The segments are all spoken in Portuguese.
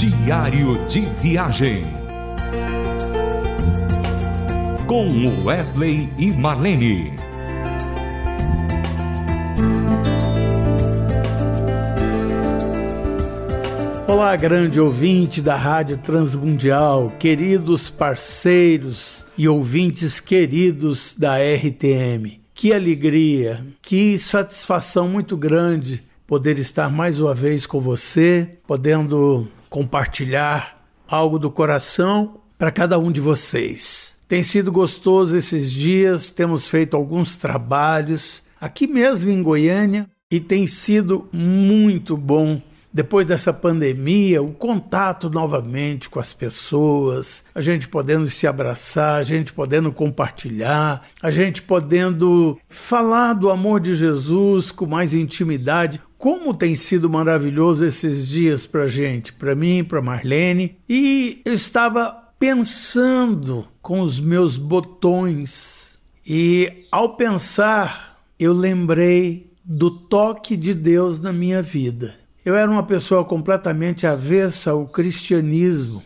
Diário de Viagem. Com Wesley e Marlene. Olá, grande ouvinte da Rádio Transmundial, queridos parceiros e ouvintes queridos da RTM. Que alegria, que satisfação muito grande poder estar mais uma vez com você, podendo compartilhar algo do coração para cada um de vocês. Tem sido gostoso esses dias, temos feito alguns trabalhos aqui mesmo em Goiânia e tem sido muito bom depois dessa pandemia, o contato novamente com as pessoas, a gente podendo se abraçar, a gente podendo compartilhar, a gente podendo falar do amor de Jesus com mais intimidade. Como tem sido maravilhoso esses dias para gente, para mim, para Marlene. E eu estava pensando com os meus botões e ao pensar, eu lembrei do toque de Deus na minha vida. Eu era uma pessoa completamente avessa ao cristianismo.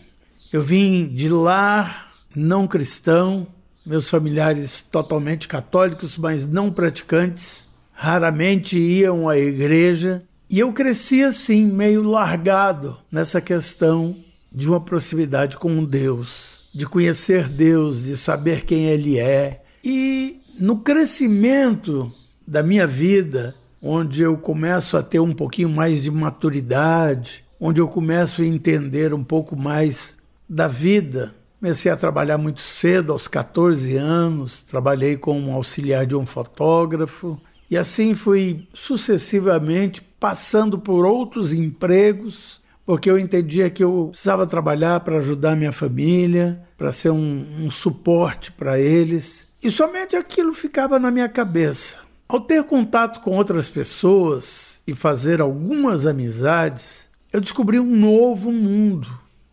Eu vim de lar não cristão, meus familiares totalmente católicos, mas não praticantes, raramente iam à igreja, e eu cresci assim, meio largado nessa questão de uma proximidade com Deus, de conhecer Deus, de saber quem Ele é. E no crescimento da minha vida, onde eu começo a ter um pouquinho mais de maturidade, onde eu começo a entender um pouco mais da vida. Comecei a trabalhar muito cedo, aos 14 anos, trabalhei como auxiliar de um fotógrafo e assim fui sucessivamente passando por outros empregos, porque eu entendia que eu precisava trabalhar para ajudar minha família, para ser um, um suporte para eles. E somente aquilo ficava na minha cabeça. Ao ter contato com outras pessoas e fazer algumas amizades, eu descobri um novo mundo,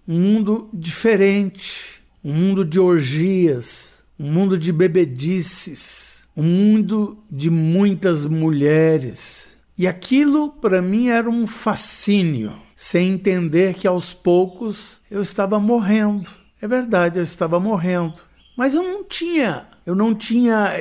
um mundo diferente, um mundo de orgias, um mundo de bebedices, um mundo de muitas mulheres. E aquilo para mim era um fascínio, sem entender que aos poucos eu estava morrendo. É verdade, eu estava morrendo. Mas eu não tinha eu não tinha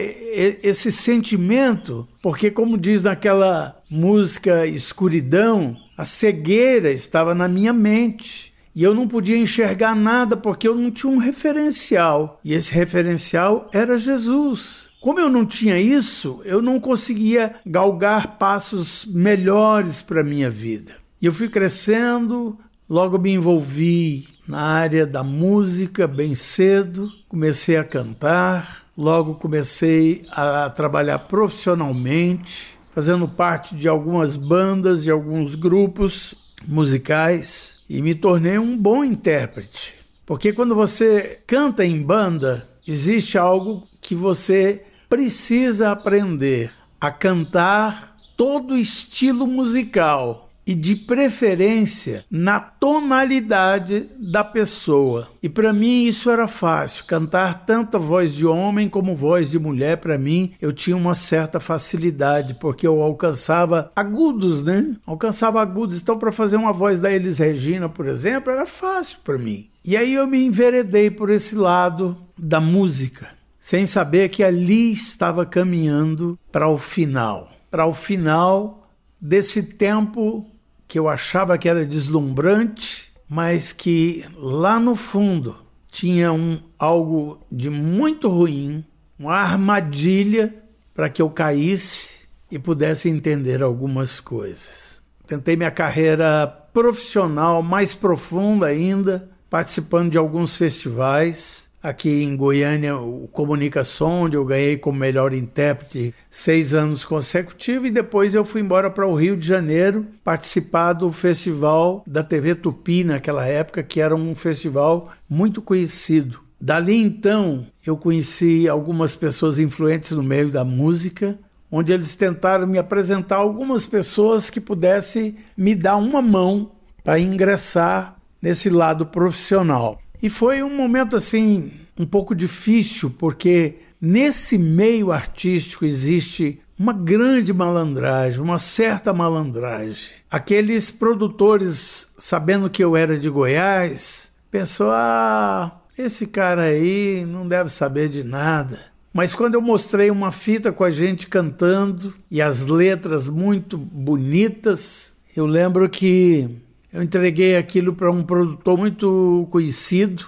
esse sentimento, porque, como diz naquela música Escuridão, a cegueira estava na minha mente. E eu não podia enxergar nada porque eu não tinha um referencial. E esse referencial era Jesus. Como eu não tinha isso, eu não conseguia galgar passos melhores para a minha vida. E eu fui crescendo, logo me envolvi na área da música bem cedo, comecei a cantar, Logo comecei a trabalhar profissionalmente, fazendo parte de algumas bandas, de alguns grupos musicais e me tornei um bom intérprete. Porque quando você canta em banda, existe algo que você precisa aprender a cantar todo estilo musical e de preferência na tonalidade da pessoa. E para mim isso era fácil, cantar tanto a voz de homem como voz de mulher, para mim eu tinha uma certa facilidade, porque eu alcançava agudos, né? Alcançava agudos. Então para fazer uma voz da Elis Regina, por exemplo, era fácil para mim. E aí eu me enveredei por esse lado da música, sem saber que ali estava caminhando para o final, para o final desse tempo que eu achava que era deslumbrante, mas que lá no fundo tinha um algo de muito ruim, uma armadilha para que eu caísse e pudesse entender algumas coisas. Tentei minha carreira profissional mais profunda ainda, participando de alguns festivais, aqui em Goiânia, o Comunicação, onde eu ganhei como melhor intérprete seis anos consecutivos, e depois eu fui embora para o Rio de Janeiro participar do festival da TV Tupi naquela época, que era um festival muito conhecido. Dali então eu conheci algumas pessoas influentes no meio da música, onde eles tentaram me apresentar algumas pessoas que pudessem me dar uma mão para ingressar nesse lado profissional. E foi um momento assim um pouco difícil, porque nesse meio artístico existe uma grande malandragem, uma certa malandragem. Aqueles produtores, sabendo que eu era de Goiás, pensou: ah, esse cara aí não deve saber de nada. Mas quando eu mostrei uma fita com a gente cantando e as letras muito bonitas, eu lembro que eu entreguei aquilo para um produtor muito conhecido,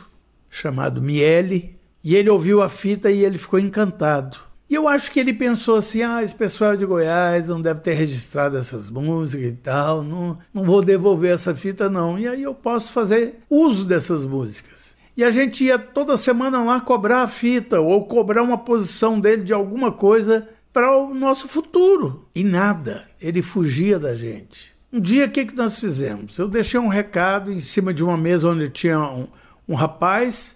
chamado Miele, e ele ouviu a fita e ele ficou encantado. E eu acho que ele pensou assim: ah, esse pessoal de Goiás não deve ter registrado essas músicas e tal, não, não vou devolver essa fita, não. E aí eu posso fazer uso dessas músicas. E a gente ia toda semana lá cobrar a fita ou cobrar uma posição dele de alguma coisa para o nosso futuro. E nada, ele fugia da gente. Um dia, o que, que nós fizemos? Eu deixei um recado em cima de uma mesa onde tinha um, um rapaz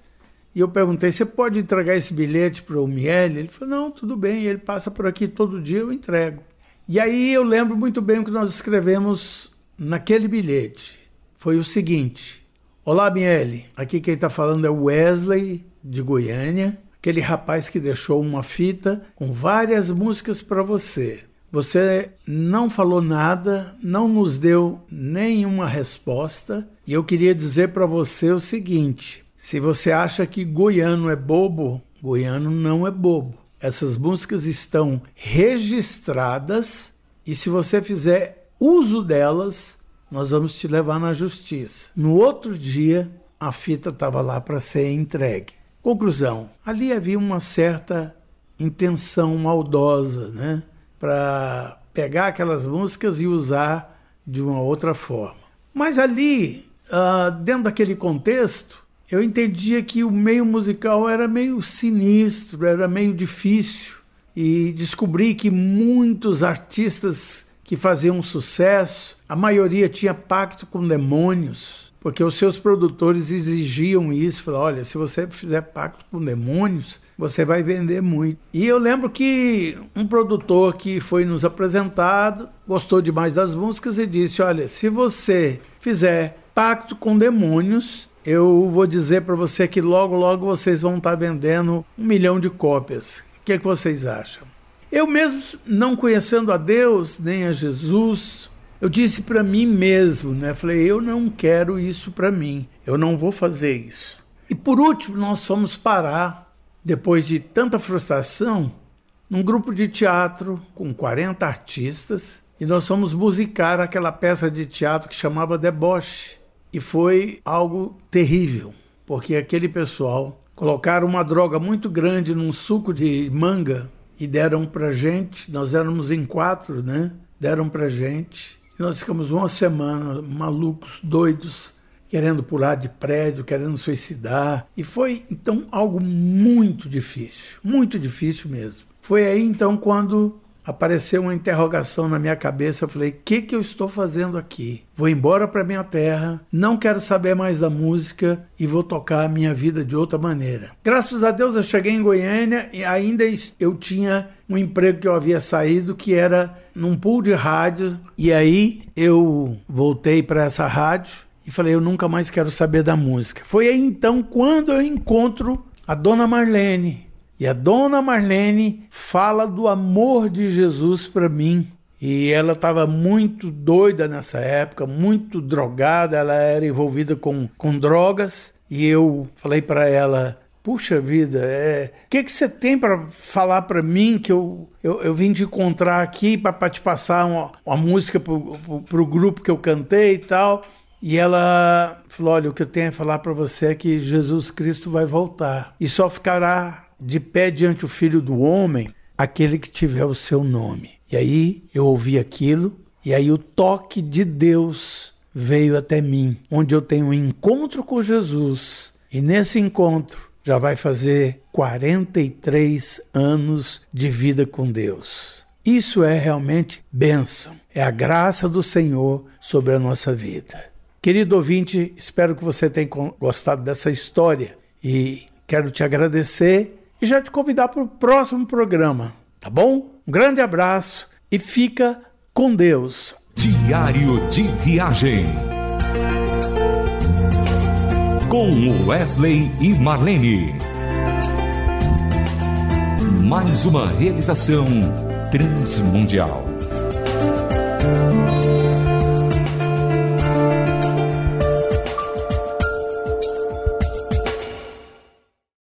e eu perguntei: você pode entregar esse bilhete para o Miele? Ele falou: não, tudo bem, ele passa por aqui todo dia, eu entrego. E aí eu lembro muito bem o que nós escrevemos naquele bilhete. Foi o seguinte: Olá, Miele. Aqui quem está falando é Wesley, de Goiânia, aquele rapaz que deixou uma fita com várias músicas para você. Você não falou nada, não nos deu nenhuma resposta, e eu queria dizer para você o seguinte: se você acha que goiano é bobo, goiano não é bobo. Essas músicas estão registradas e se você fizer uso delas, nós vamos te levar na justiça. No outro dia, a fita estava lá para ser entregue. Conclusão: ali havia uma certa intenção maldosa, né, para pegar aquelas músicas e usar de uma outra forma. Mas ali, uh, dentro daquele contexto, eu entendia que o meio musical era meio sinistro, era meio difícil, e descobri que muitos artistas que faziam sucesso, a maioria tinha pacto com demônios, porque os seus produtores exigiam isso, falaram, olha, se você fizer pacto com demônios, você vai vender muito. E eu lembro que um produtor que foi nos apresentado gostou demais das músicas e disse, olha, se você fizer pacto com demônios, eu vou dizer para você que logo, logo vocês vão estar tá vendendo um milhão de cópias. O que, é que vocês acham? Eu mesmo, não conhecendo a Deus nem a Jesus, eu disse para mim mesmo, né? Falei, eu não quero isso para mim. Eu não vou fazer isso. E por último, nós fomos parar, depois de tanta frustração, num grupo de teatro com 40 artistas, e nós fomos musicar aquela peça de teatro que chamava Deboche. E foi algo terrível, porque aquele pessoal colocaram uma droga muito grande num suco de manga e deram para gente. Nós éramos em quatro, né? Deram para gente. Nós ficamos uma semana malucos, doidos, querendo pular de prédio, querendo suicidar. E foi então algo muito difícil, muito difícil mesmo. Foi aí então quando apareceu uma interrogação na minha cabeça. Eu falei: o que, que eu estou fazendo aqui? Vou embora para minha terra, não quero saber mais da música e vou tocar a minha vida de outra maneira. Graças a Deus eu cheguei em Goiânia e ainda eu tinha um emprego que eu havia saído que era num pool de rádio e aí eu voltei para essa rádio e falei eu nunca mais quero saber da música. Foi aí então quando eu encontro a dona Marlene e a dona Marlene fala do amor de Jesus para mim. E ela estava muito doida nessa época, muito drogada, ela era envolvida com, com drogas. E eu falei para ela: Puxa vida, o é, que, que você tem para falar para mim que eu, eu, eu, vim te encontrar aqui para te passar uma, uma música para o grupo que eu cantei e tal? E ela falou: Olha, o que eu tenho a falar para você é que Jesus Cristo vai voltar e só ficará de pé diante o filho do homem aquele que tiver o seu nome. E aí eu ouvi aquilo, e aí o toque de Deus veio até mim, onde eu tenho um encontro com Jesus. E nesse encontro já vai fazer 43 anos de vida com Deus. Isso é realmente bênção, é a graça do Senhor sobre a nossa vida. Querido ouvinte, espero que você tenha gostado dessa história e quero te agradecer e já te convidar para o próximo programa, tá bom? Um grande abraço e fica com Deus. Diário de Viagem. Com Wesley e Marlene. Mais uma realização Transmundial.